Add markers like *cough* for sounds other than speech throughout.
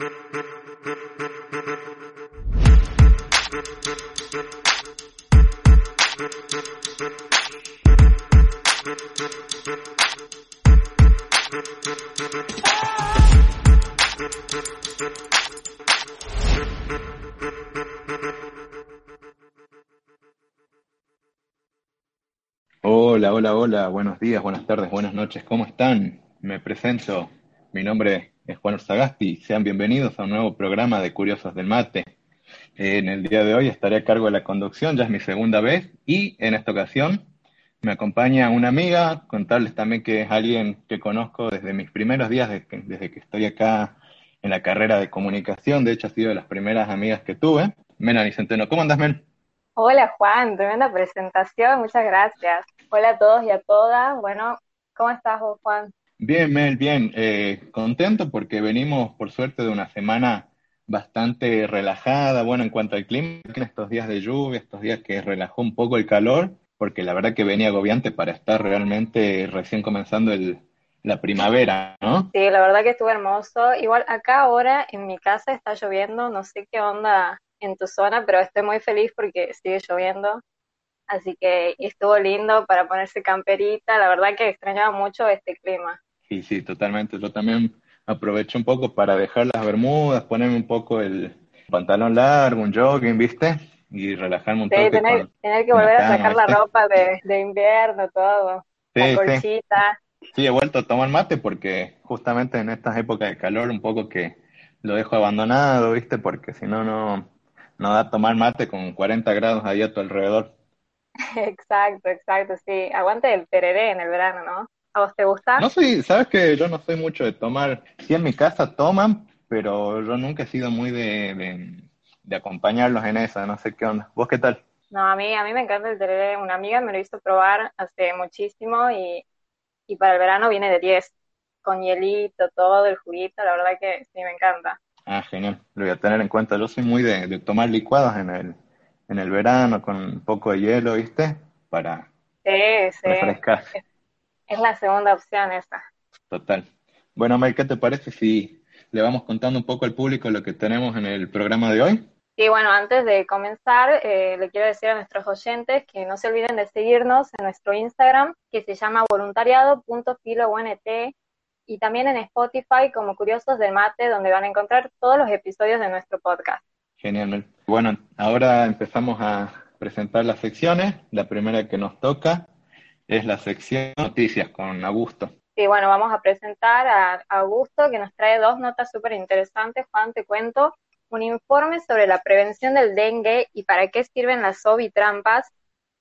Hola, hola, hola, buenos días, buenas tardes, buenas noches, ¿cómo están? Me presento, mi nombre es Juan Urzagasti, sean bienvenidos a un nuevo programa de Curiosos del Mate. En el día de hoy estaré a cargo de la conducción, ya es mi segunda vez, y en esta ocasión me acompaña una amiga, contarles también que es alguien que conozco desde mis primeros días, desde que, estoy acá en la carrera de comunicación, de hecho ha sido de las primeras amigas que tuve. Melanie Centeno, ¿cómo andas, Mel? Hola Juan, tremenda presentación, muchas gracias. Hola a todos y a todas. Bueno, ¿cómo estás vos, Juan? Bien, Mel, bien. Eh, contento porque venimos, por suerte, de una semana bastante relajada, bueno, en cuanto al clima, estos días de lluvia, estos días que relajó un poco el calor, porque la verdad que venía agobiante para estar realmente recién comenzando la primavera, ¿no? Sí, la verdad que estuvo hermoso. Igual acá ahora en mi casa está lloviendo, no sé qué onda en tu zona, pero estoy muy feliz porque sigue lloviendo. Así que estuvo lindo para ponerse camperita. La verdad que extrañaba mucho este clima. Sí, sí, totalmente. Yo también aprovecho un poco para dejar las bermudas, ponerme un poco el pantalón largo, un jogging, ¿viste? Y relajarme un sí, Tener, tener que volver a sacar la ropa de, de invierno, todo. la colchita. Sí, he vuelto a tomar mate porque justamente en estas épocas de calor un poco que lo dejo abandonado, ¿viste? Porque si no, no, no da tomar mate con 40 grados ahí a tu alrededor. *laughs* Exacto, exacto, sí. Aguante el tereré en el verano, ¿no? ¿A vos te gusta? No soy, sabes que yo no soy mucho de tomar. Sí, en mi casa toman, pero yo nunca he sido muy de, de, acompañarlos en esa, no sé qué onda. ¿Vos qué tal? No, a mí, a mí me encanta el tereré. Una amiga me lo hizo probar hace muchísimo y, y para el verano viene de 10, con hielito, todo, el juguito, la verdad que sí, me encanta. Ah, genial, lo voy a tener en cuenta. Yo soy muy de, de tomar licuados en el, en el verano con un poco de hielo, ¿viste? Para sí, sí. refrescar. Es, la segunda opción esa. Total. Bueno, Mike, ¿qué te parece si le vamos contando un poco al público lo que tenemos en el programa de hoy? Sí, bueno, antes de comenzar, eh, le quiero decir a nuestros oyentes que no se olviden de seguirnos en nuestro Instagram, que se llama voluntariado.filount, y también en Spotify como Curiosos del Mate, donde van a encontrar todos los episodios de nuestro podcast. Genial. Bueno, ahora empezamos a presentar las secciones. La primera que nos toca es la sección noticias con Augusto. Sí, bueno, vamos a presentar a Augusto que nos trae dos notas súper interesantes. Juan, te cuento un informe sobre la prevención del dengue y para qué sirven las trampas,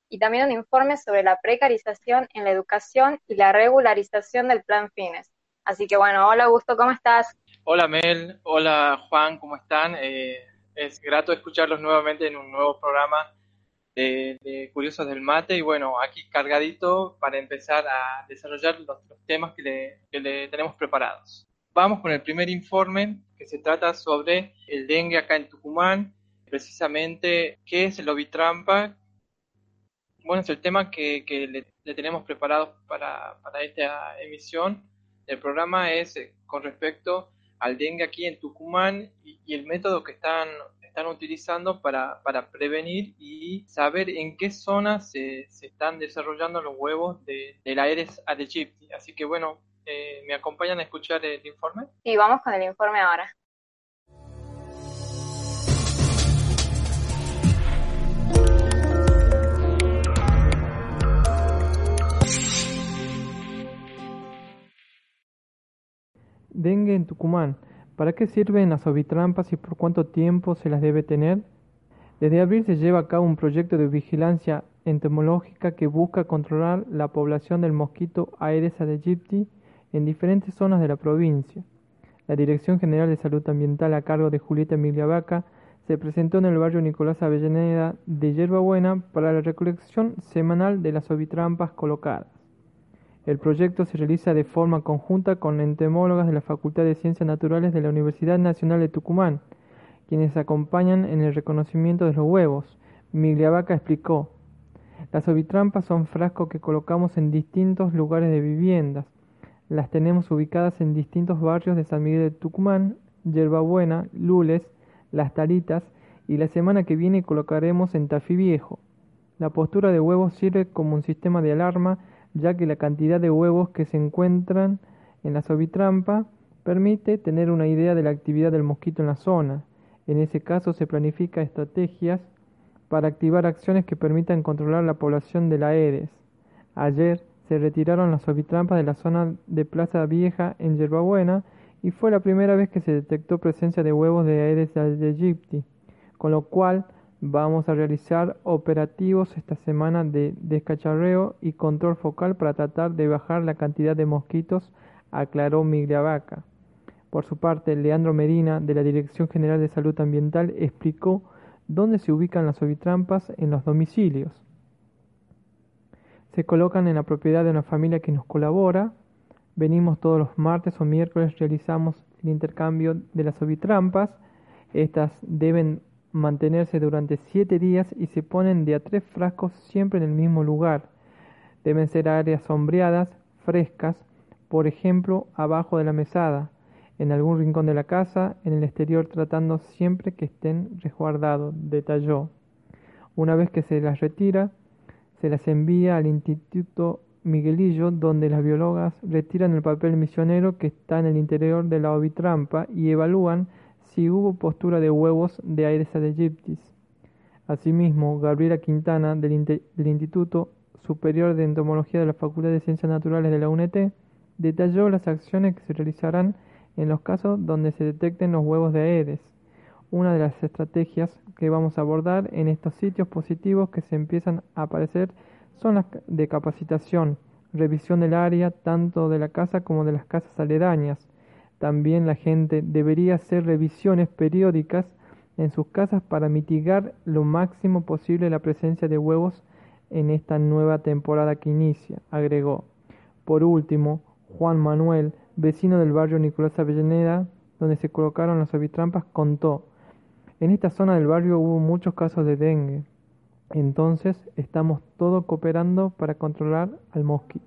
y también un informe sobre la precarización en la educación y la regularización del plan Fines. Así que bueno, hola Augusto, ¿cómo estás? Hola Mel, hola Juan, ¿cómo están? Eh, es grato escucharlos nuevamente en un nuevo programa de, Curiosos del Mate y bueno, aquí cargadito para empezar a desarrollar los, temas que le, tenemos preparados. Vamos con el primer informe que se trata sobre el dengue acá en Tucumán, precisamente qué es el ovitrampa. Bueno, es el tema que, le, tenemos preparado para, para esta emisión. El programa es eh, con respecto al dengue aquí en Tucumán y, el método que están, están utilizando para, para, prevenir y saber en qué zonas se, se están desarrollando los huevos de, del Aedes aegypti. Así que bueno, eh, ¿me acompañan a escuchar el informe? Sí, vamos con el informe ahora. Dengue en Tucumán. ¿Para qué sirven las ovitrampas y por cuánto tiempo se las debe tener? Desde abril se lleva a cabo un proyecto de vigilancia entomológica que busca controlar la población del mosquito Aedes aegypti en diferentes zonas de la provincia. La Dirección General de Salud Ambiental a cargo de Julieta Migliavaca se presentó en el barrio Nicolás Avellaneda de Yerbabuena para la recolección semanal de las ovitrampas colocadas. El proyecto se realiza de forma conjunta con entomólogas de la Facultad de Ciencias Naturales de la Universidad Nacional de Tucumán, quienes acompañan en el reconocimiento de los huevos. Migliavaca explicó, las ovitrampas son frascos que colocamos en distintos lugares de viviendas. Las tenemos ubicadas en distintos barrios de San Miguel de Tucumán, Yerbabuena, Lules, Las Talitas y la semana que viene colocaremos en Tafí Viejo. La postura de huevos sirve como un sistema de alarma ya que la cantidad de huevos que se encuentran en la sobitrampa permite tener una idea de la actividad del mosquito en la zona. En ese caso se planifica estrategias para activar acciones que permitan controlar la población de la Aedes. Ayer se retiraron las sobitrampas de la zona de Plaza Vieja en Yerbabuena y fue la primera vez que se detectó presencia de huevos de Aedes aegypti, con lo cual vamos a realizar operativos esta semana de descacharreo y control focal para tratar de bajar la cantidad de mosquitos, aclaró Migliavaca. Por su parte, Leandro Medina, de la Dirección General de Salud Ambiental, explicó dónde se ubican las ovitrampas en los domicilios. Se colocan en la propiedad de una familia que nos colabora. Venimos todos los martes o miércoles, realizamos el intercambio de las ovitrampas. Estas deben mantenerse durante siete días y se ponen de a tres frascos siempre en el mismo lugar. Deben ser áreas sombreadas, frescas, por ejemplo, abajo de la mesada, en algún rincón de la casa, en el exterior, tratando siempre que estén resguardados, detalló. Una vez que se las retira, se las envía al Instituto Miguelillo, donde las biólogas retiran el papel misionero que está en el interior de la ovitrampa y evalúan si hubo postura de huevos de Aedes aegyptis. Asimismo, Gabriela Quintana, del, del, Instituto Superior de Entomología de la Facultad de Ciencias Naturales de la UNT, detalló las acciones que se realizarán en los casos donde se detecten los huevos de Aedes. Una de las estrategias que vamos a abordar en estos sitios positivos que se empiezan a aparecer son las de capacitación, revisión del área tanto de la casa como de las casas aledañas, también la gente debería hacer revisiones periódicas en sus casas para mitigar lo máximo posible la presencia de huevos en esta nueva temporada que inicia, agregó. Por último, Juan Manuel, vecino del barrio Nicolás Avellaneda, donde se colocaron las ovitrampas, contó, en esta zona del barrio hubo muchos casos de dengue, entonces estamos todos cooperando para controlar al mosquito.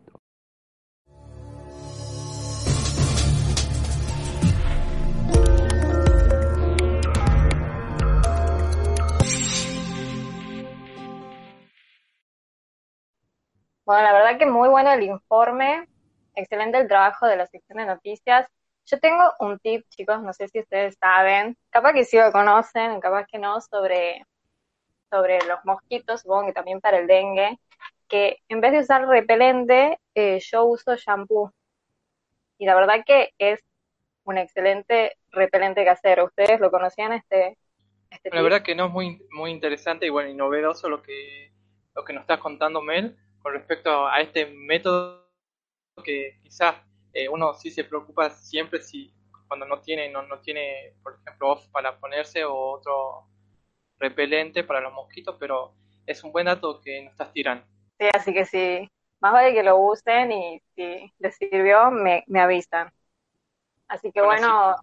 Bueno, la verdad que muy bueno el informe, excelente el trabajo de la sección de noticias. Yo tengo un tip, chicos, no sé si ustedes saben, capaz que sí lo conocen, capaz que no, sobre, sobre los mosquitos, supongo que también para el dengue, que en vez de usar repelente, eh, yo uso shampoo. Y la verdad que es un excelente repelente casero. ¿Ustedes lo conocían este, este La verdad que no es muy, muy interesante y bueno, y novedoso lo que, lo que nos estás contando, Mel con respecto a este método que quizás eh, uno sí se preocupa siempre si cuando no tiene, no, no tiene, por ejemplo, off para ponerse o otro repelente para los mosquitos, pero es un buen dato que nos estás tirando. Sí, así que sí, más vale que lo usen y si les sirvió, me, me avisan. Así que bueno,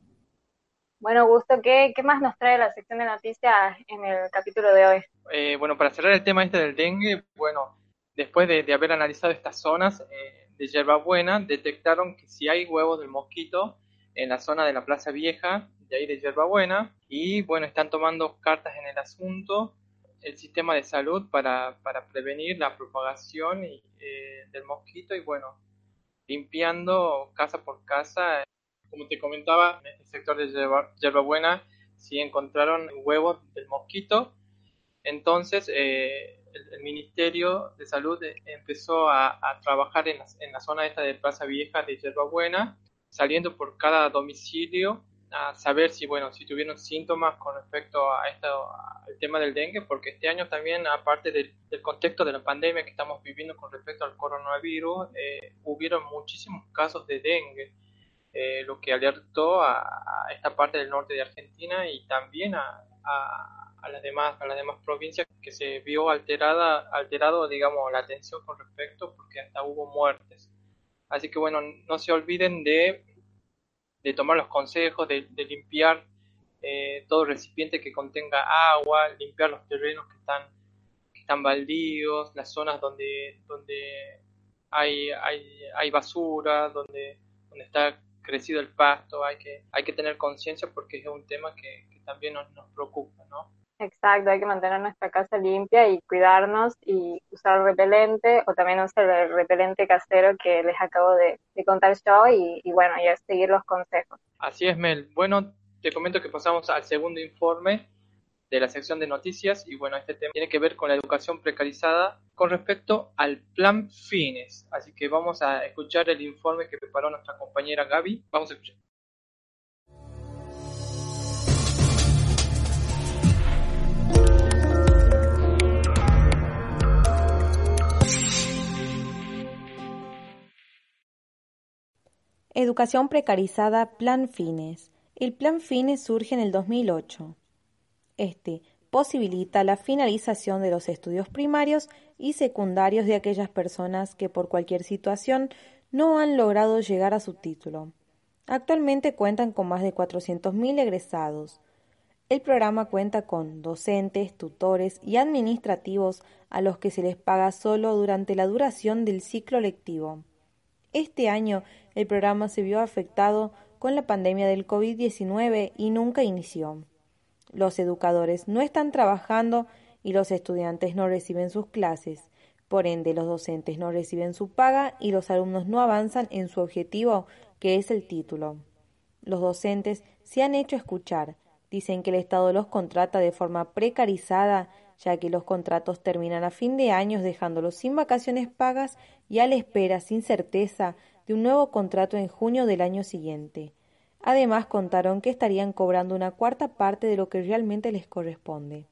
bueno, Gusto, ¿qué, ¿qué más nos trae la sección de noticias en el capítulo de hoy? Eh, bueno, para cerrar el tema este del dengue, bueno, Después de, haber analizado estas zonas eh, de hierbabuena, detectaron que si hay huevos del mosquito en la zona de la Plaza Vieja, de ahí de hierbabuena, y bueno, están tomando cartas en el asunto el sistema de salud para, prevenir la propagación eh, del mosquito y bueno, limpiando casa por casa. Como te comentaba, en el sector de hierbabuena sí encontraron huevos del mosquito, entonces eh, el, Ministerio de Salud eh, empezó a, trabajar en la, zona esta de Plaza Vieja de Buena, saliendo por cada domicilio a saber si, bueno, si tuvieron síntomas con respecto a esto, al tema del dengue, porque este año también, aparte del, contexto de la pandemia que estamos viviendo con respecto al coronavirus, eh, hubieron muchísimos casos de dengue, eh, lo que alertó a, esta parte del norte de Argentina y también a, a las demás a las demás provincias que se vio alterada alterado digamos la atención con respecto porque hasta hubo muertes así que bueno no se olviden de, de tomar los consejos de, limpiar eh, todo recipiente que contenga agua limpiar los terrenos que están que están baldíos las zonas donde donde hay hay, hay basura donde donde está crecido el pasto, hay que, hay que tener conciencia porque es un tema que, también nos, nos preocupa, ¿no? Exacto, hay que mantener nuestra casa limpia y cuidarnos y usar repelente o también usar el repelente casero que les acabo de, contar yo y, y, bueno, ya seguir los consejos. Así es, Mel. Bueno, te comento que pasamos al segundo informe de la sección de noticias y bueno, este tema tiene que ver con la educación precarizada con respecto al plan Fines. Así que vamos a escuchar el informe que preparó nuestra compañera Gaby. Vamos a escuchar. Educación precarizada Plan Fines. El Plan Fines surge en el 2008. Este posibilita la finalización de los estudios primarios y secundarios de aquellas personas que por cualquier situación no han logrado llegar a su título. Actualmente cuentan con más de 400.000 egresados. El programa cuenta con docentes, tutores y administrativos a los que se les paga solo durante la duración del ciclo lectivo. Este año el programa se vio afectado con la pandemia del COVID-19 y nunca inició. Los educadores no están trabajando y los estudiantes no reciben sus clases. Por ende, los docentes no reciben su paga y los alumnos no avanzan en su objetivo, que es el título. Los docentes se han hecho escuchar. Dicen que el Estado los contrata de forma precarizada, ya que los contratos terminan a fin de año dejándolos sin vacaciones pagas y a la espera, sin certeza, de un nuevo contrato en junio del año siguiente. Además contaron que estarían cobrando una cuarta parte de lo que realmente les corresponde.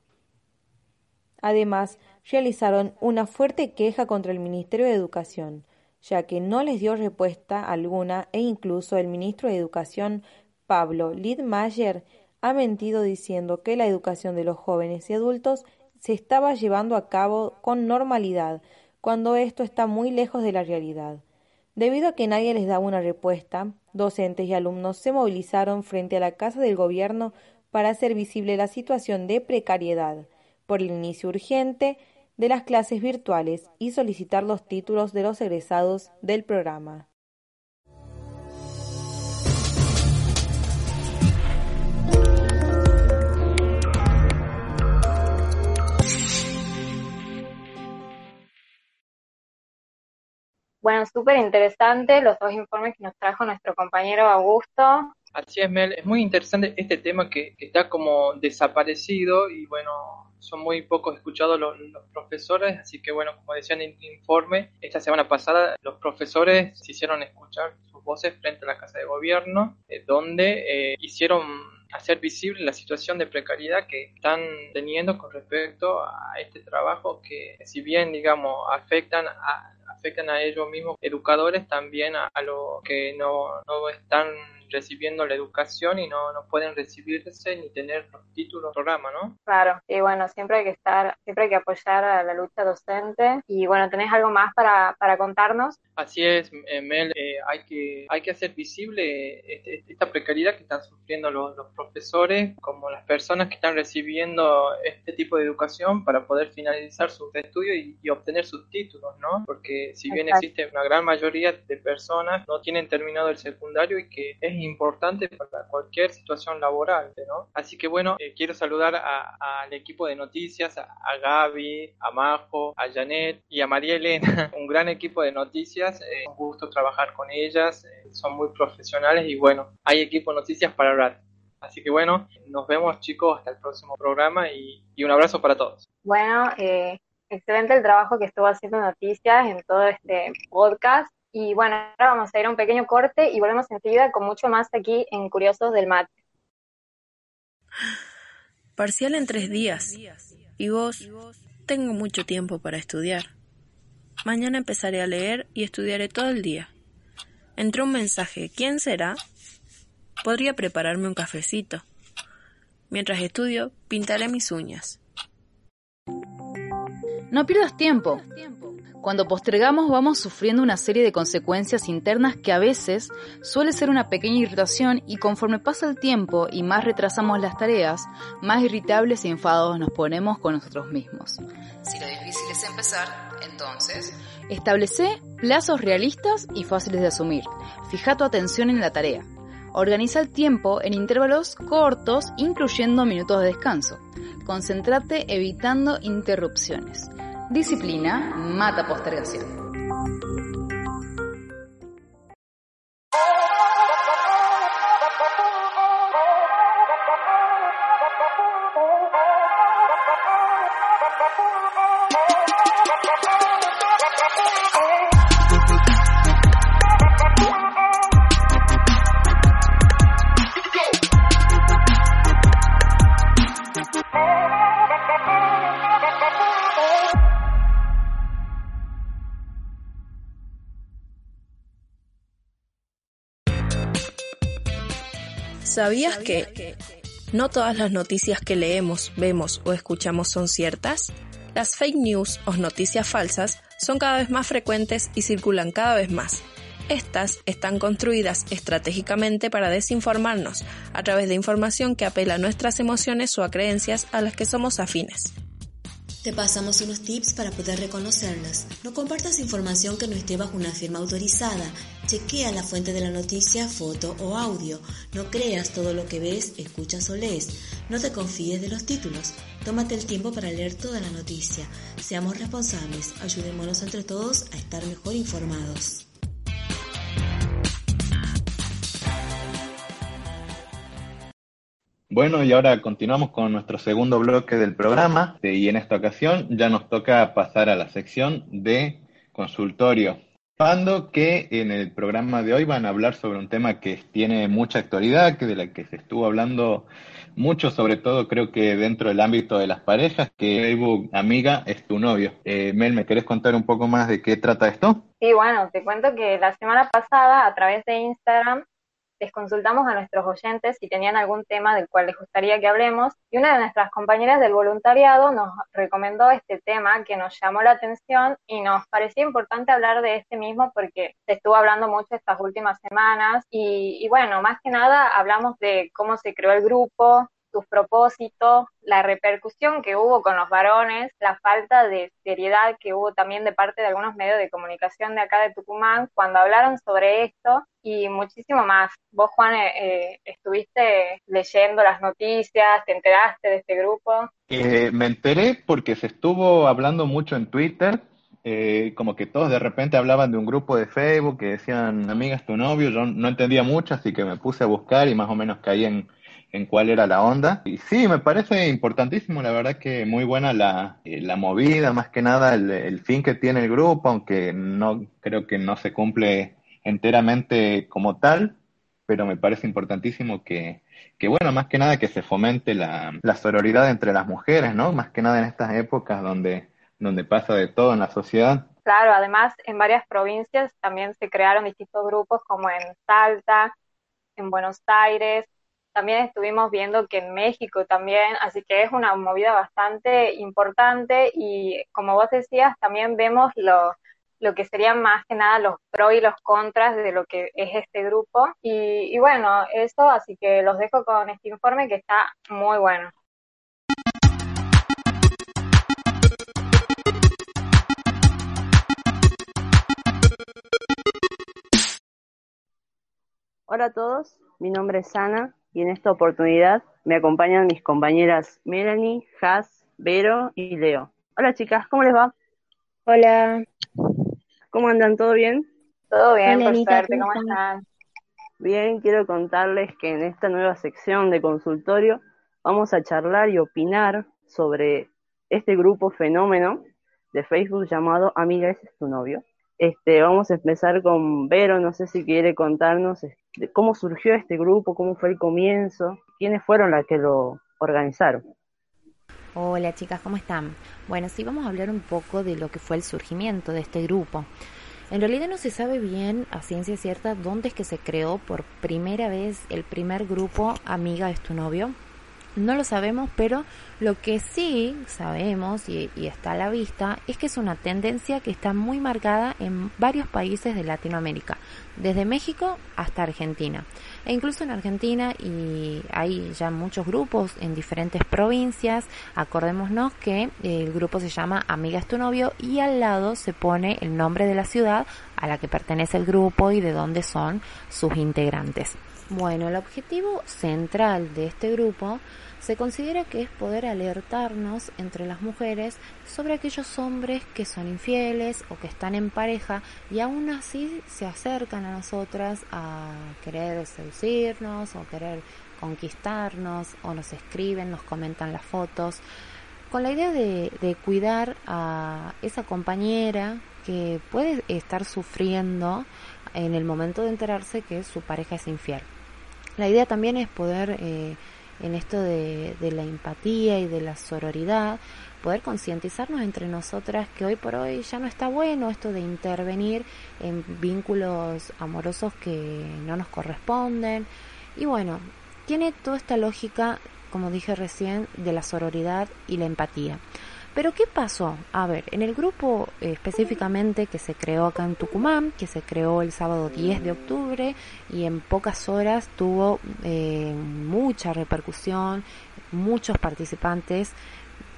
Además, realizaron una fuerte queja contra el Ministerio de Educación, ya que no les dio respuesta alguna e incluso el ministro de Educación, Pablo Lidmayer, ha mentido diciendo que la educación de los jóvenes y adultos se estaba llevando a cabo con normalidad, cuando esto está muy lejos de la realidad. Debido a que nadie les daba una respuesta, docentes y alumnos se movilizaron frente a la Casa del Gobierno para hacer visible la situación de precariedad por el inicio urgente de las clases virtuales y solicitar los títulos de los egresados del programa. Bueno, súper interesante los dos informes que nos trajo nuestro compañero Augusto. Así es, Mel. Es muy interesante este tema que, está como desaparecido y bueno, son muy pocos escuchados los, profesores, así que bueno, como decían en el informe, esta semana pasada los profesores se hicieron escuchar sus voces frente a la Casa de Gobierno, eh, donde eh, hicieron hacer visible la situación de precariedad que están teniendo con respecto a este trabajo que si bien digamos afectan a afectan a ellos mismos, educadores también a, los que no, no están recibiendo la educación y no, no pueden recibirse ni tener los títulos programa, ¿no? Claro, y bueno, siempre hay que estar, siempre hay que apoyar a la lucha docente. Y bueno, ¿tenés algo más para, para contarnos? Así es, eh, Mel, eh, hay, que, hay que hacer visible este, este, esta precariedad que están sufriendo los, los, profesores, como las personas que están recibiendo este tipo de educación para poder finalizar sus estudios y, obtener sus títulos, ¿no? Porque si bien existe una gran mayoría de personas no tienen terminado el secundario y que es importante para cualquier situación laboral, ¿no? Así que bueno, eh, quiero saludar al equipo de noticias, a, a, Gaby, a Majo, a Janet y a María Elena, *laughs* un gran equipo de noticias, eh, un gusto trabajar con ellas, eh, son muy profesionales y bueno, hay equipo de noticias para hablar. Así que bueno, nos vemos chicos hasta el próximo programa y, y un abrazo para todos. Bueno, excelente el trabajo que estuvo haciendo Noticias en todo este podcast. Y bueno, ahora vamos a ir a un pequeño corte y volvemos enseguida con mucho más aquí en Curiosos del Mate. Parcial en tres días. Y vos, tengo mucho tiempo para estudiar. Mañana empezaré a leer y estudiaré todo el día. Entró un mensaje. ¿Quién será? Podría prepararme un cafecito. Mientras estudio, pintaré mis uñas. No pierdas tiempo. Cuando postergamos vamos sufriendo una serie de consecuencias internas que a veces suele ser una pequeña irritación y conforme pasa el tiempo y más retrasamos las tareas, más irritables y enfadados nos ponemos con nosotros mismos. Si lo difícil es empezar, entonces Establece plazos realistas y fáciles de asumir. Fija tu atención en la tarea. Organiza el tiempo en intervalos cortos, incluyendo minutos de descanso. Concéntrate evitando interrupciones. Disciplina mata postergación. ¿Sabías que no todas las noticias que leemos, vemos o escuchamos son ciertas? Las fake news o noticias falsas son cada vez más frecuentes y circulan cada vez más. Estas están construidas estratégicamente para desinformarnos a través de información que apela a nuestras emociones o a creencias a las que somos afines. Te pasamos unos tips para poder reconocerlas. No compartas información que no esté bajo una firma autorizada. Chequea la fuente de la noticia, foto o audio. No creas todo lo que ves, escuchas o lees. No te confíes de los títulos. Tómate el tiempo para leer toda la noticia. Seamos responsables. Ayudémonos entre todos a estar mejor informados. Bueno, y ahora continuamos con nuestro segundo bloque del programa y en esta ocasión ya nos toca pasar a la sección de consultorio. Pando que en el programa de hoy van a hablar sobre un tema que tiene mucha actualidad, que de la que se estuvo hablando mucho, sobre todo creo que dentro del ámbito de las parejas, que Facebook Amiga es tu novio. Eh, Mel, ¿me querés contar un poco más de qué trata esto? Sí, bueno, te cuento que la semana pasada a través de Instagram les consultamos a nuestros oyentes si tenían algún tema del cual les gustaría que hablemos y una de nuestras compañeras del voluntariado nos recomendó este tema que nos llamó la atención y nos parecía importante hablar de este mismo porque se estuvo hablando mucho estas últimas semanas y, y bueno, más que nada hablamos de cómo se creó el grupo, sus propósitos, la repercusión que hubo con los varones, la falta de seriedad que hubo también de parte de algunos medios de comunicación de acá de Tucumán cuando hablaron sobre esto y muchísimo más. Vos, Juan, eh, eh, estuviste leyendo las noticias, te enteraste de este grupo. Eh, me enteré porque se estuvo hablando mucho en Twitter. como que todos de repente hablaban de un grupo de Facebook que decían, amiga, es tu novio, yo no entendía mucho, así que me puse a buscar y más o menos caí en, en cuál era la onda. Y sí, me parece importantísimo, la verdad que muy buena la, eh, la movida, más que nada el, el, fin que tiene el grupo, aunque no creo que no se cumple enteramente como tal, pero me parece importantísimo que, que bueno, más que nada que se fomente la, la sororidad entre las mujeres, ¿no? Más que nada en estas épocas donde, donde pasa de todo en la sociedad. Claro, además en varias provincias también se crearon distintos grupos como en Salta, en Buenos Aires, también estuvimos viendo que en México también, así que es una movida bastante importante y como vos decías, también vemos lo, lo que serían más que nada los pros y los contras de lo que es este grupo. Y, y bueno, eso, así que los dejo con este informe que está muy bueno. Hola a todos, mi nombre es Ana y en esta oportunidad me acompañan mis compañeras Melanie, Has, Vero y Leo. Hola chicas, ¿cómo les va? Hola. ¿Cómo andan? ¿Todo bien? Todo bien, Hola, por suerte, ¿cómo están? Bien, quiero contarles que en esta nueva sección de consultorio vamos a charlar y opinar sobre este grupo fenómeno de Facebook llamado Amiga, ese es tu novio. Este, vamos a empezar con Vero, no sé si quiere contarnos este, cómo surgió este grupo, cómo fue el comienzo, quiénes fueron las que lo organizaron. Hola chicas, ¿cómo están? Bueno, sí vamos a hablar un poco de lo que fue el surgimiento de este grupo. En realidad no se sabe bien a ciencia cierta dónde es que se creó por primera vez el primer grupo Amiga es tu novio. No lo sabemos, pero lo que sí sabemos y, está a la vista es que es una tendencia que está muy marcada en varios países de Latinoamérica, desde México hasta Argentina. E incluso en Argentina y hay ya muchos grupos en diferentes provincias. Acordémonos que el grupo se llama Amiga es tu novio y al lado se pone el nombre de la ciudad a la que pertenece el grupo y de dónde son sus integrantes. Bueno, el objetivo central de este grupo se considera que es poder alertarnos entre las mujeres sobre aquellos hombres que son infieles o que están en pareja y aún así se acercan a nosotras a querer seducirnos o querer conquistarnos o nos escriben, nos comentan las fotos, con la idea de, de cuidar a esa compañera que puede estar sufriendo en el momento de enterarse que su pareja es infiel. La idea también es poder eh, en esto de, la empatía y de la sororidad, poder concientizarnos entre nosotras que hoy por hoy ya no está bueno esto de intervenir en vínculos amorosos que no nos corresponden. Y bueno, tiene toda esta lógica, como dije recién, de la sororidad y la empatía. Pero ¿qué pasó? A ver, en el grupo eh, específicamente que se creó acá en Tucumán, que se creó el sábado 10 de octubre y en pocas horas tuvo eh, mucha repercusión, muchos participantes.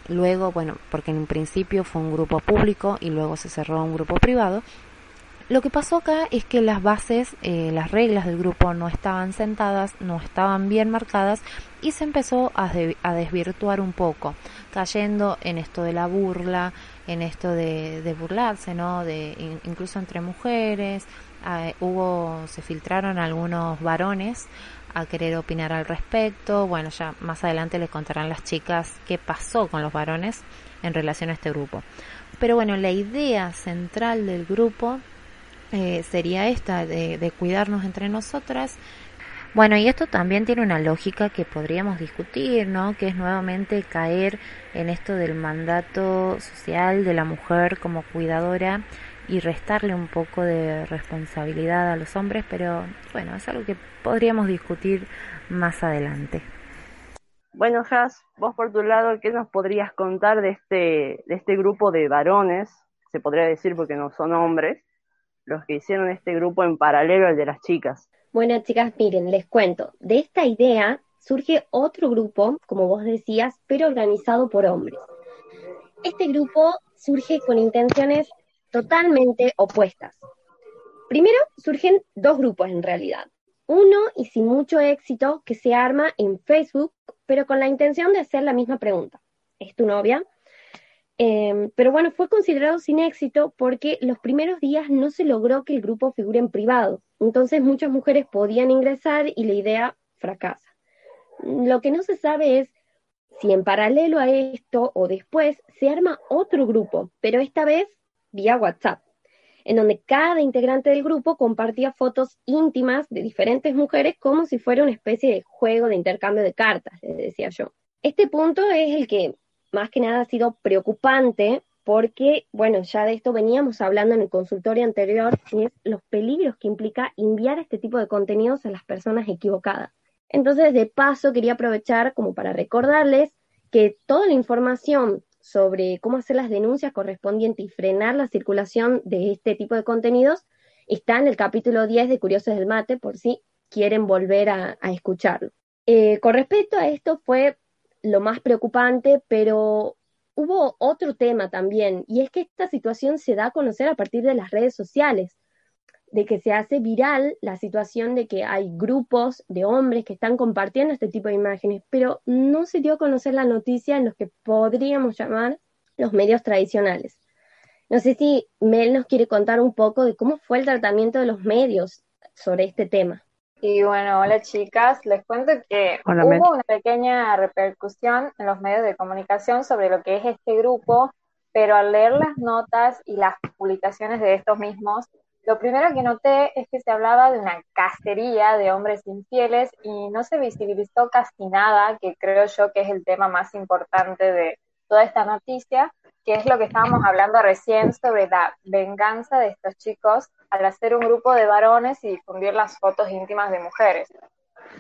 Luego, bueno, porque en un principio fue un grupo público y luego se cerró un grupo privado, lo que pasó acá es que las bases, eh, las reglas del grupo no estaban sentadas, no estaban bien marcadas y se empezó a, desvirtuar un poco, cayendo en esto de la burla, en esto de, burlarse, ¿no? De, incluso entre mujeres, ah, hubo, se filtraron algunos varones a querer opinar al respecto. Bueno, ya más adelante les contarán las chicas qué pasó con los varones en relación a este grupo. Pero bueno, la idea central del grupo eh, sería esta, de, cuidarnos entre nosotras. Bueno, y esto también tiene una lógica que podríamos discutir, ¿no? Que es nuevamente caer en esto del mandato social de la mujer como cuidadora y restarle un poco de responsabilidad a los hombres, pero bueno, es algo que podríamos discutir más adelante. Bueno, Jas, vos por tu lado, ¿qué nos podrías contar de este, de este grupo de varones? Se podría decir porque no son hombres, los que hicieron este grupo en paralelo al de las chicas. Bueno, chicas, miren, les cuento. De esta idea surge otro grupo, como vos decías, pero organizado por hombres. Este grupo surge con intenciones totalmente opuestas. Primero surgen dos grupos en realidad. Uno, y sin mucho éxito, que se arma en Facebook, pero con la intención de hacer la misma pregunta. ¿Es tu novia? Em, pero bueno, fue considerado sin éxito porque los primeros días no se logró que el grupo figure en privado. Entonces muchas mujeres podían ingresar y la idea fracasa. Lo que no se sabe es si en paralelo a esto o después se arma otro grupo, pero esta vez vía WhatsApp, en donde cada integrante del grupo compartía fotos íntimas de diferentes mujeres como si fuera una especie de juego de intercambio de cartas, decía yo. Este punto es el que más que nada ha sido preocupante porque, bueno, ya de esto veníamos hablando en el consultorio anterior, y es los peligros que implica enviar este tipo de contenidos a las personas equivocadas. Entonces, de paso, quería aprovechar como para recordarles que toda la información sobre cómo hacer las denuncias correspondientes y frenar la circulación de este tipo de contenidos está en el capítulo 10 de Curiosos del Mate, por si quieren volver a, escucharlo. Eh, con respecto a esto, fue lo más preocupante, pero hubo otro tema también, y es que esta situación se da a conocer a partir de las redes sociales, de que se hace viral la situación de que hay grupos de hombres que están compartiendo este tipo de imágenes, pero no se dio a conocer la noticia en los que podríamos llamar los medios tradicionales. No sé si Mel nos quiere contar un poco de cómo fue el tratamiento de los medios sobre este tema. Y bueno, hola chicas, les cuento que hubo una pequeña repercusión en los medios de comunicación sobre lo que es este grupo, pero al leer las notas y las publicaciones de estos mismos, lo primero que noté es que se hablaba de una cacería de hombres infieles y no se visibilizó casi nada, que creo yo que es el tema más importante de toda esta noticia, que es lo que estábamos hablando recién sobre la venganza de estos chicos al hacer un grupo de varones y difundir las fotos íntimas de mujeres.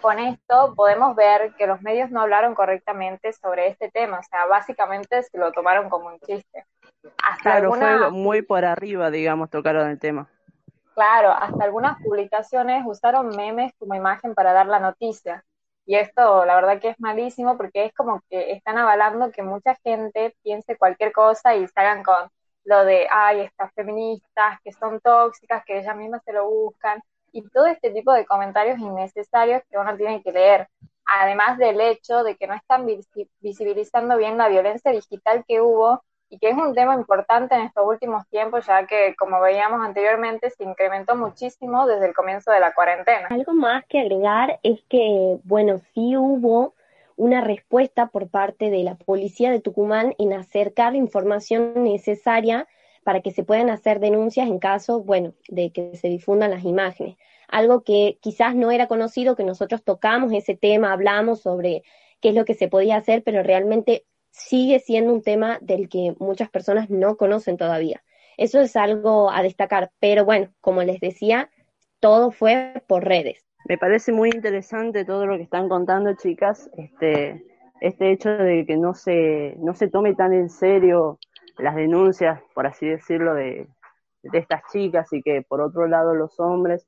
con esto podemos ver que los medios no hablaron correctamente sobre este tema, o sea, básicamente se lo tomaron como un chiste. Hasta claro, fue muy por arriba, digamos, tocaron el tema. Claro, hasta algunas publicaciones usaron memes como imagen para dar la noticia. Y esto, la verdad que es malísimo porque es como que están avalando que mucha gente piense cualquier cosa y salgan con lo de, ay, estas feministas que son tóxicas, que ellas mismas se lo buscan y todo este tipo de comentarios innecesarios que uno tiene que leer. Además del hecho de que no están visibilizando bien la violencia digital que hubo y que es un tema importante en estos últimos tiempos, ya que, como veíamos anteriormente, se incrementó muchísimo desde el comienzo de la cuarentena. Algo más que agregar es que, bueno, sí hubo una respuesta por parte de la policía de Tucumán en acercar información necesaria para que se puedan hacer denuncias en caso, bueno, de que se difundan las imágenes. Algo que quizás no era conocido, que nosotros tocamos ese tema, hablamos sobre qué es lo que se podía hacer, pero realmente sigue siendo un tema del que muchas personas no conocen todavía. Eso es algo a destacar, pero bueno, como les decía, todo fue por redes. Me parece muy interesante todo lo que están contando, chicas, este, este hecho de que no se, no se tome tan en serio las denuncias, por así decirlo, de, de estas chicas y que por otro lado los hombres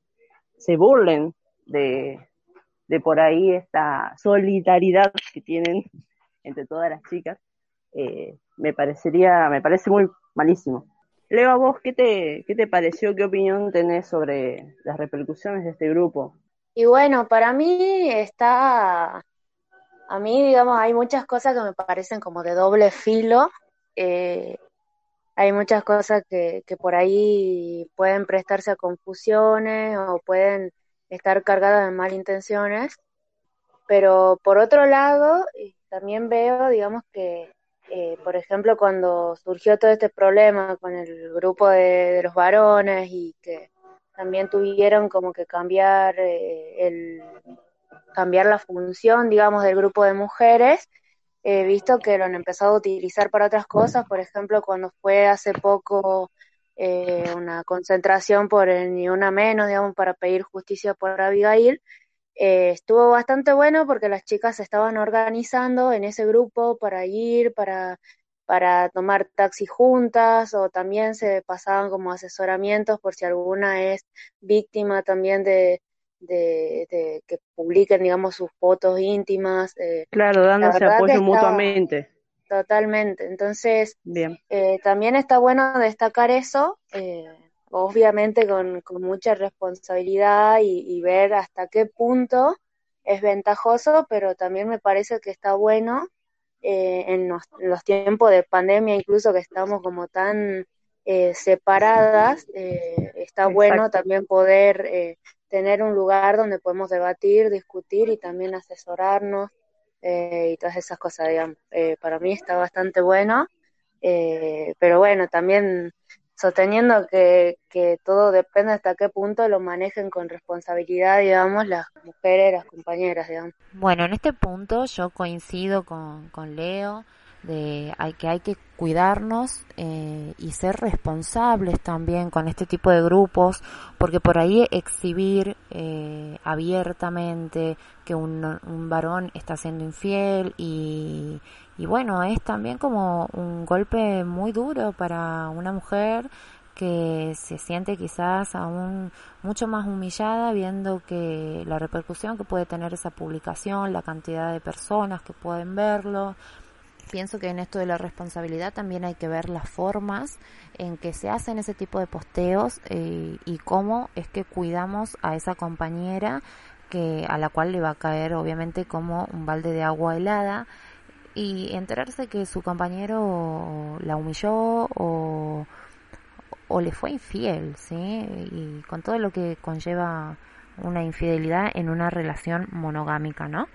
se burlen de, de por ahí esta solidaridad que tienen entre todas las chicas, eh, me parecería, me parece muy malísimo. Leo, a vos, ¿qué te, ¿qué te pareció? ¿Qué opinión tenés sobre las repercusiones de este grupo? Y bueno, para mí está, a mí, digamos, hay muchas cosas que me parecen como de doble filo, eh, hay muchas cosas que, que por ahí pueden prestarse a confusiones o pueden estar cargadas de malintenciones, pero por otro lado, también veo, digamos, que, eh, por ejemplo, cuando surgió todo este problema con el grupo de, los varones y que también tuvieron como que cambiar eh, el cambiar la función, digamos, del grupo de mujeres, he visto que lo han empezado a utilizar para otras cosas, por ejemplo, cuando fue hace poco eh, una concentración por el Ni Una Menos, digamos, para pedir justicia por Abigail, eh, estuvo bastante bueno porque las chicas se estaban organizando en ese grupo para ir, para, para tomar taxi juntas o también se pasaban como asesoramientos por si alguna es víctima también de, de, que publiquen, digamos, sus fotos íntimas. Eh, claro, dándose apoyo mutuamente. Totalmente. Entonces, Bien. Eh, también está bueno destacar eso, eh, obviamente con, con, mucha responsabilidad y, ver hasta qué punto es ventajoso, pero también me parece que está bueno en los, los, tiempos de pandemia, incluso que estamos como tan separadas, está bueno también poder tener un lugar donde podemos debatir, discutir y también asesorarnos eh, y todas esas cosas, digamos. Eh, para mí está bastante bueno, eh, pero bueno, también sosteniendo que, que todo depende hasta qué punto lo manejen con responsabilidad, digamos, las mujeres, las compañeras, digamos. Bueno, en este punto yo coincido con, con Leo de hay, que hay que cuidarnos eh, y ser responsables también con este tipo de grupos, porque por ahí exhibir eh, abiertamente que un, un, varón está siendo infiel y, y bueno, es también como un golpe muy duro para una mujer que se siente quizás aún mucho más humillada viendo que la repercusión que puede tener esa publicación, la cantidad de personas que pueden verlo, pienso que en esto de la responsabilidad también hay que ver las formas en que se hacen ese tipo de posteos eh, y cómo es que cuidamos a esa compañera que a la cual le va a caer obviamente como un balde de agua helada y enterarse que su compañero la humilló o, le fue infiel, ¿sí? Y con todo lo que conlleva una infidelidad en una relación monogámica, ¿no?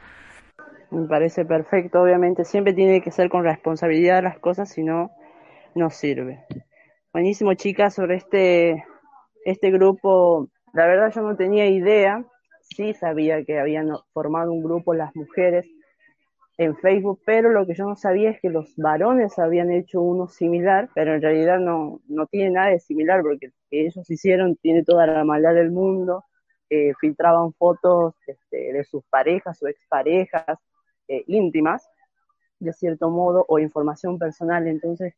Me parece perfecto, obviamente. Siempre tiene que ser con responsabilidad las cosas, si no, no sirve. Buenísimo, chicas, sobre este, este grupo. La verdad yo no tenía idea. Sí sabía que habían formado un grupo las mujeres en Facebook, pero lo que yo no sabía es que los varones habían hecho uno similar, pero en realidad no, no tiene nada de similar, porque lo que ellos hicieron tiene toda la maldad del mundo, eh, filtraban fotos este, de sus parejas o exparejas eh, íntimas, de cierto modo, o información personal. Entonces,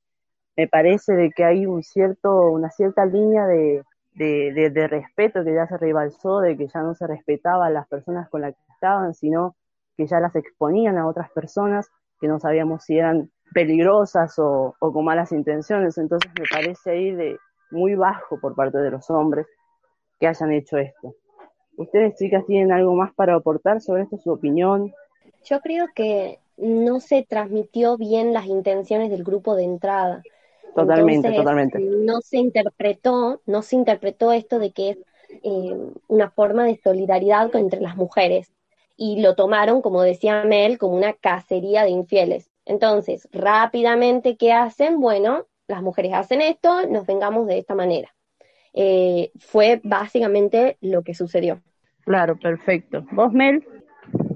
me parece de que hay un cierto, una cierta línea de, de, de, respeto que ya se rebalsó, de que ya no se respetaba a las personas con las que estaban, sino que ya las exponían a otras personas que no sabíamos si eran peligrosas o, o con malas intenciones. Entonces me parece ahí de muy bajo por parte de los hombres que hayan hecho esto. ¿Ustedes, chicas, tienen algo más para aportar sobre esto, su opinión? Yo creo que no se transmitió bien las intenciones del grupo de entrada. Totalmente, totalmente. No se interpretó, no se interpretó esto de que es eh, una forma de solidaridad entre las mujeres. Y lo tomaron, como decía Mel, como una cacería de infieles. Entonces, rápidamente, ¿qué hacen? Bueno, las mujeres hacen esto, nos vengamos de esta manera. Eh, fue básicamente lo que sucedió. Claro, perfecto. ¿Vos, Mel?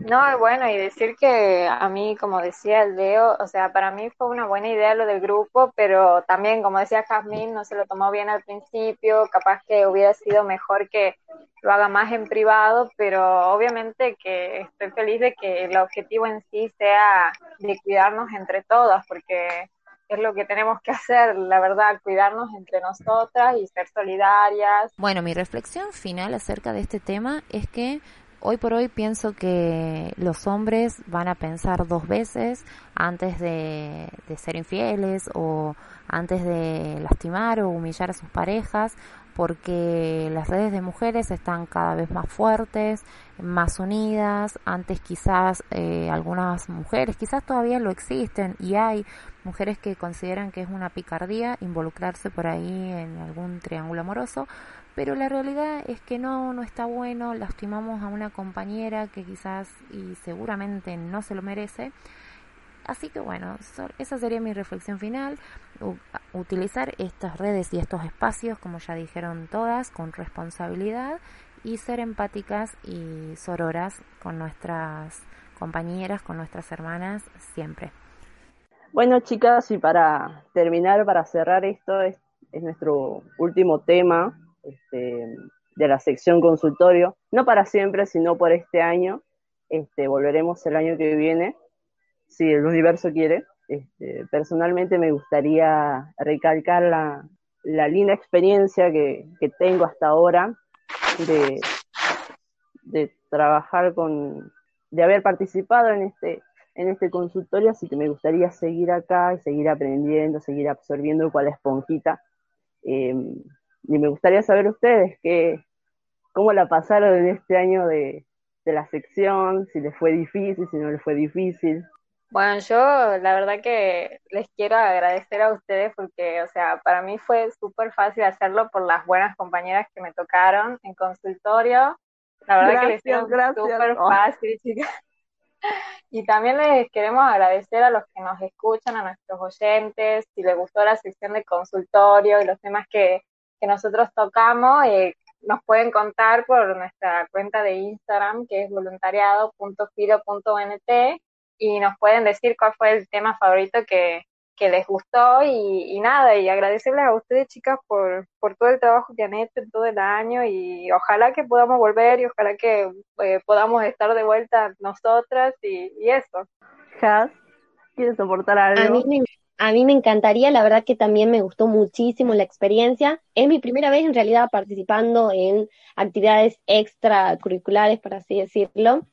No, bueno, y decir que a mí, como decía el Leo, o sea, para mí fue una buena idea lo del grupo, pero también, como decía Jazmín, no se lo tomó bien al principio, capaz que hubiera sido mejor que lo haga más en privado, pero obviamente que estoy feliz de que el objetivo en sí sea de cuidarnos entre todas, porque es lo que tenemos que hacer, la verdad, cuidarnos entre nosotras y ser solidarias. Bueno, mi reflexión final acerca de este tema es que hoy por hoy pienso que los hombres van a pensar dos veces antes de, ser infieles o antes de lastimar o humillar a sus parejas porque las redes de mujeres están cada vez más fuertes, más unidas. Antes quizás eh, algunas mujeres, quizás todavía lo existen y hay mujeres que consideran que es una picardía involucrarse por ahí en algún triángulo amoroso, pero la realidad es que no, no está bueno, lastimamos a una compañera que quizás y seguramente no se lo merece. Así que bueno, esa sería mi reflexión final. utilizar estas redes y estos espacios, como ya dijeron todas, con responsabilidad y ser empáticas y sororas con nuestras compañeras, con nuestras hermanas siempre. Bueno, chicas, y para terminar, para cerrar esto, es, es nuestro último tema este, de la sección consultorio, no para siempre, sino por este año. Este, volveremos el año que viene, si el universo quiere. Este, personalmente me gustaría recalcar la, la linda experiencia que, tengo hasta ahora de, trabajar con, de haber participado en este, en este consultorio, así que me gustaría seguir acá y seguir aprendiendo, seguir absorbiendo cual esponjita. Eh, y me gustaría saber ustedes que, cómo la pasaron en este año de, de la sección, si les fue difícil, si no les fue difícil. Bueno, yo la verdad que les quiero agradecer a ustedes porque, o sea, para mí fue súper fácil hacerlo por las buenas compañeras que me tocaron en consultorio. La verdad que les hicieron súper fácil, *laughs* chicas. Y también les queremos agradecer a los que nos escuchan, a nuestros oyentes, si les gustó la sección de consultorio y los temas que, que nosotros tocamos, eh, nos pueden contar por nuestra cuenta de Instagram, que es voluntariado.filo.nt, y nos pueden decir cuál fue el tema favorito que, que les gustó y, nada, y agradecerles a ustedes chicas por, por todo el trabajo que han hecho en todo el año y ojalá que podamos volver y ojalá que eh, podamos estar de vuelta nosotras y, y eso. Has, ¿quieres soportar algo? A mí, me, a mí me encantaría, la verdad que también me gustó muchísimo la experiencia. Es mi primera vez en realidad participando en actividades extracurriculares, por así decirlo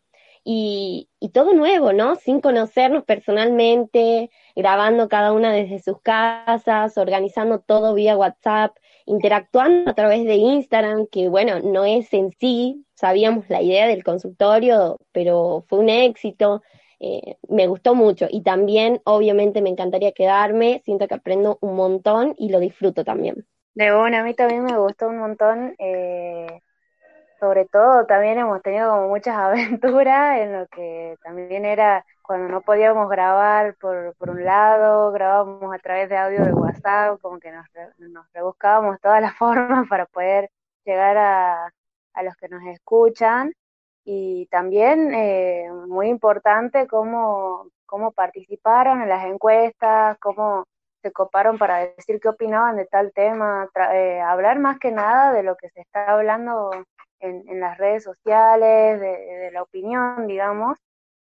y, todo nuevo, ¿no? Sin conocernos personalmente, grabando cada una desde sus casas, organizando todo vía WhatsApp, interactuando a través de Instagram, que bueno, no es en sí, sabíamos la idea del consultorio, pero fue un éxito, eh, me gustó mucho y también obviamente me encantaría quedarme, siento que aprendo un montón y lo disfruto también. De bueno, a mí también me gustó un montón. Eh, sobre todo también hemos tenido como muchas *laughs* aventuras en lo que también era cuando no podíamos grabar por, por un lado, grabábamos a través de audio de WhatsApp, como que nos, nos rebuscábamos todas las *laughs* formas para poder llegar a, a los que nos escuchan. Y también eh, muy importante cómo, cómo participaron en las encuestas, cómo se coparon para decir qué opinaban de tal tema, eh, hablar más que nada de lo que se está hablando en, las redes sociales, de, la opinión, digamos,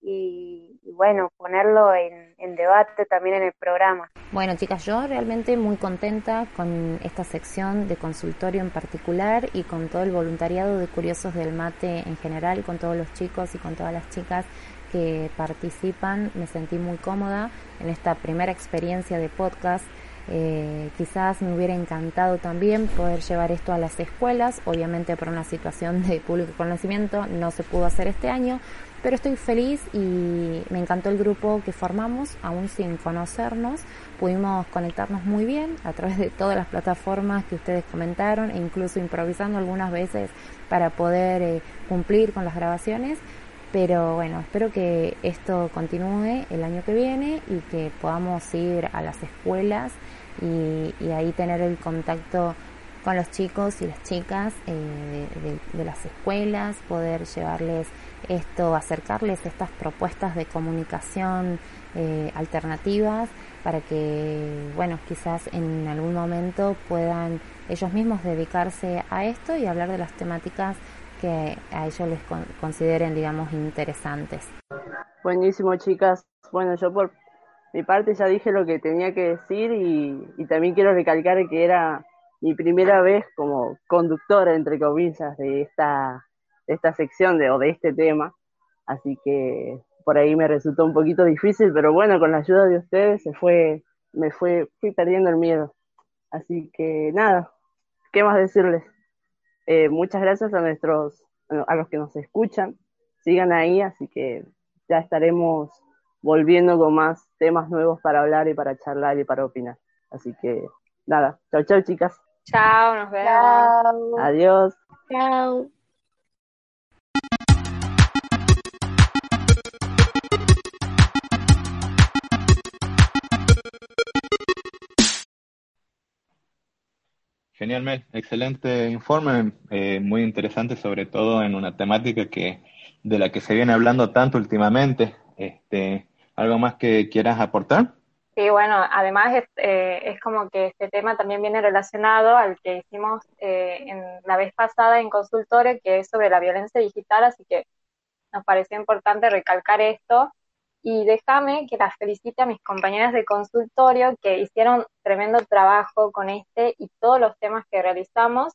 y, bueno, ponerlo en, en, debate también en el programa. Bueno, chicas, yo realmente muy contenta con esta sección de consultorio en particular y con todo el voluntariado de Curiosos del Mate en general, con todos los chicos y con todas las chicas que participan. Me sentí muy cómoda en esta primera experiencia de podcast eh, quizás me hubiera encantado también poder llevar esto a las escuelas, obviamente por una situación de público conocimiento no se pudo hacer este año, pero estoy feliz y me encantó el grupo que formamos, aún sin conocernos, pudimos conectarnos muy bien a través de todas las plataformas que ustedes comentaron e incluso improvisando algunas veces para poder eh, cumplir con las grabaciones. Pero bueno, espero que esto continúe el año que viene y que podamos ir a las escuelas y, ahí tener el contacto con los chicos y las chicas eh, de, las escuelas, poder llevarles esto, acercarles estas propuestas de comunicación eh, alternativas para que, bueno, quizás en algún momento puedan ellos mismos dedicarse a esto y hablar de las temáticas que a ellos les consideren, digamos, interesantes. Buenísimo, chicas. Bueno, yo por mi parte ya dije lo que tenía que decir y, también quiero recalcar que era mi primera vez como conductora, entre comillas, de esta, de esta sección de, o de este tema. Así que por ahí me resultó un poquito difícil, pero bueno, con la ayuda de ustedes se fue, me fue, fui perdiendo el miedo. Así que nada, ¿qué más decirles? Eh, muchas gracias a nuestros, a los que nos escuchan, sigan ahí, así que ya estaremos volviendo con más temas nuevos para hablar y para charlar y para opinar. Así que nada, chao, chao chicas. Chao, nos vemos. Adiós. Chao. Genial, Mel. Excelente informe, eh, muy interesante, sobre todo en una temática que de la que se viene hablando tanto últimamente. Este, ¿Algo más que quieras aportar? Sí, bueno, además es, eh, es, como que este tema también viene relacionado al que hicimos eh, en la vez pasada en consultorio, que es sobre la violencia digital, así que nos pareció importante recalcar esto. Y déjame que las felicite a mis compañeras de consultorio que hicieron tremendo trabajo con este y todos los temas que realizamos.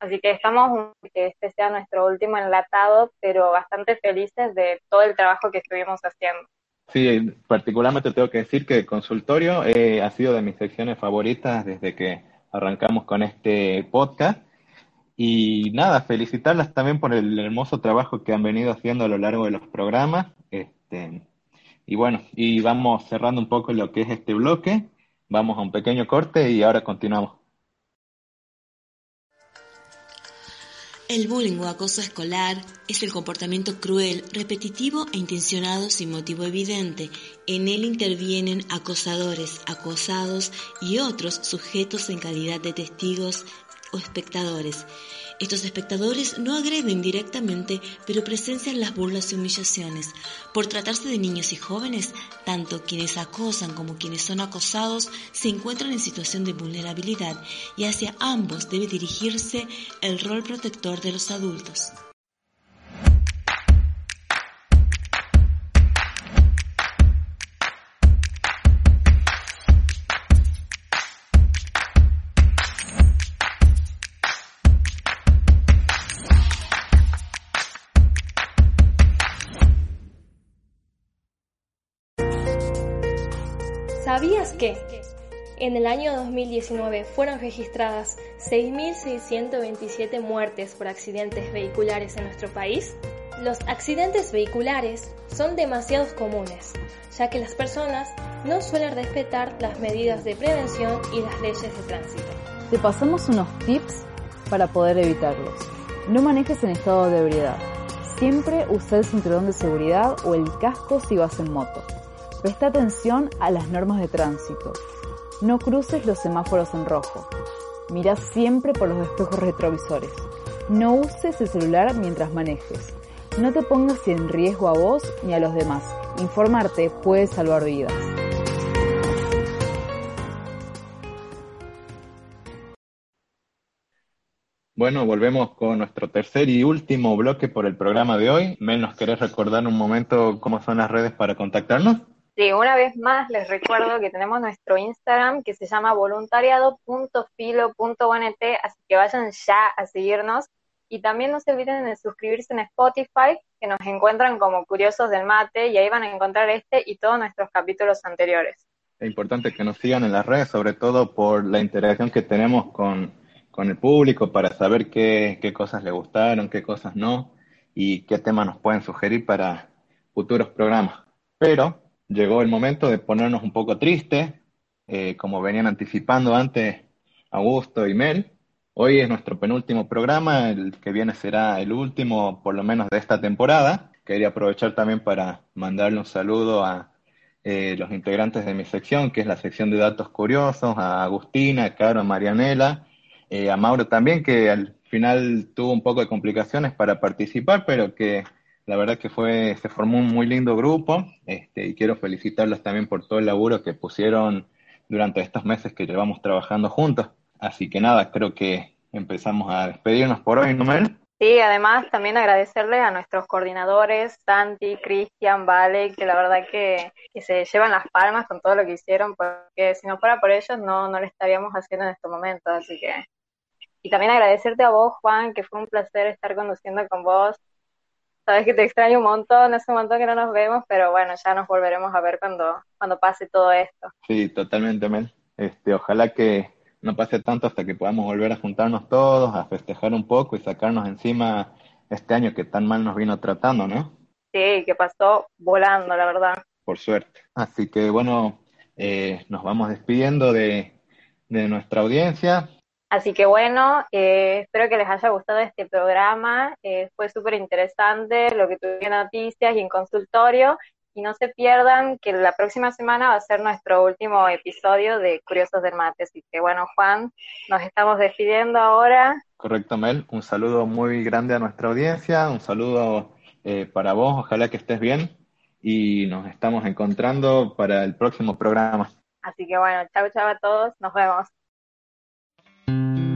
Así que estamos, que este sea nuestro último enlatado, pero bastante felices de todo el trabajo que estuvimos haciendo. Sí, particularmente tengo que decir que el consultorio eh, ha sido de mis secciones favoritas desde que arrancamos con este podcast. Y nada, felicitarlas también por el hermoso trabajo que han venido haciendo a lo largo de los programas. Este, y bueno, y vamos cerrando un poco lo que es este bloque. Vamos a un pequeño corte y ahora continuamos. El bullying o acoso escolar es el comportamiento cruel, repetitivo e intencionado sin motivo evidente. En él intervienen acosadores, acosados y otros sujetos en calidad de testigos o espectadores. Estos espectadores no agreden directamente, pero presencian las burlas y humillaciones. Por tratarse de niños y jóvenes, tanto quienes acosan como quienes son acosados se encuentran en situación de vulnerabilidad y hacia ambos debe dirigirse el rol protector de los adultos. ¿Sabías que en el año 2019 fueron registradas 6.627 muertes por accidentes vehiculares en nuestro país? Los accidentes vehiculares son demasiado comunes, ya que las personas no suelen respetar las medidas de prevención y las leyes de tránsito. Te pasamos unos tips para poder evitarlos. No manejes en estado de ebriedad. Siempre usa el cinturón de seguridad o el casco si vas en moto. Presta atención a las normas de tránsito. No cruces los semáforos en rojo. Mira siempre por los espejos retrovisores. No uses el celular mientras manejes. No te pongas en riesgo a vos ni a los demás. Informarte puede salvar vidas. Bueno, volvemos con nuestro tercer y último bloque por el programa de hoy. Mel, ¿nos querés recordar un momento cómo son las redes para contactarnos? Sí, una vez más les recuerdo que tenemos nuestro Instagram que se llama voluntariado.filo.ont, así que vayan ya a seguirnos. Y también no se olviden de suscribirse en Spotify, que nos encuentran como Curiosos del Mate, y ahí van a encontrar este y todos nuestros capítulos anteriores. Es importante que nos sigan en las redes, sobre todo por la interacción que tenemos con con el público para saber qué, qué cosas le gustaron, qué cosas no y qué temas nos pueden sugerir para futuros programas. Pero llegó el momento de ponernos un poco tristes, eh, como venían anticipando antes Augusto y Mel. Hoy es nuestro penúltimo programa, el que viene será el último, por lo menos de esta temporada. Quería aprovechar también para mandarle un saludo a eh, los integrantes de mi sección, que es la sección de datos curiosos, a Agustina, a Caro, a Marianela eh, a Mauro también, que al final tuvo un poco de complicaciones para participar, pero que la verdad que fue, se formó un muy lindo grupo, este, y quiero felicitarlos también por todo el laburo que pusieron durante estos meses que llevamos trabajando juntos. Así que nada, creo que empezamos a despedirnos por hoy, ¿no, Mel? Sí, además también agradecerle a nuestros coordinadores, Santi, Cristian, Vale, que la verdad que, que, se llevan las palmas con todo lo que hicieron, porque si no fuera por ellos no, no lo estaríamos haciendo en estos momentos, así que y también agradecerte a vos, Juan, que fue un placer estar conduciendo con vos. Sabes que te extraño un montón, hace un montón que no nos vemos, pero bueno, ya nos volveremos a ver cuando, cuando pase todo esto. Sí, totalmente, Mel. Este, ojalá que no pase tanto hasta que podamos volver a juntarnos todos, a festejar un poco y sacarnos encima este año que tan mal nos vino tratando, ¿no? Sí, que pasó volando, la verdad. Por suerte. Así que bueno, eh, nos vamos despidiendo de, de nuestra audiencia. Así que bueno, eh, espero que les haya gustado este programa. Eh, fue súper interesante lo que tuve noticias y en consultorio. Y no se pierdan que la próxima semana va a ser nuestro último episodio de Curiosos del Mate. Así que bueno, Juan, nos estamos despidiendo ahora. Correcto, Mel. Un saludo muy grande a nuestra audiencia. Un saludo eh, para vos. Ojalá que estés bien. Y nos estamos encontrando para el próximo programa. Así que bueno, chao, chao a todos. Nos vemos. Thank you.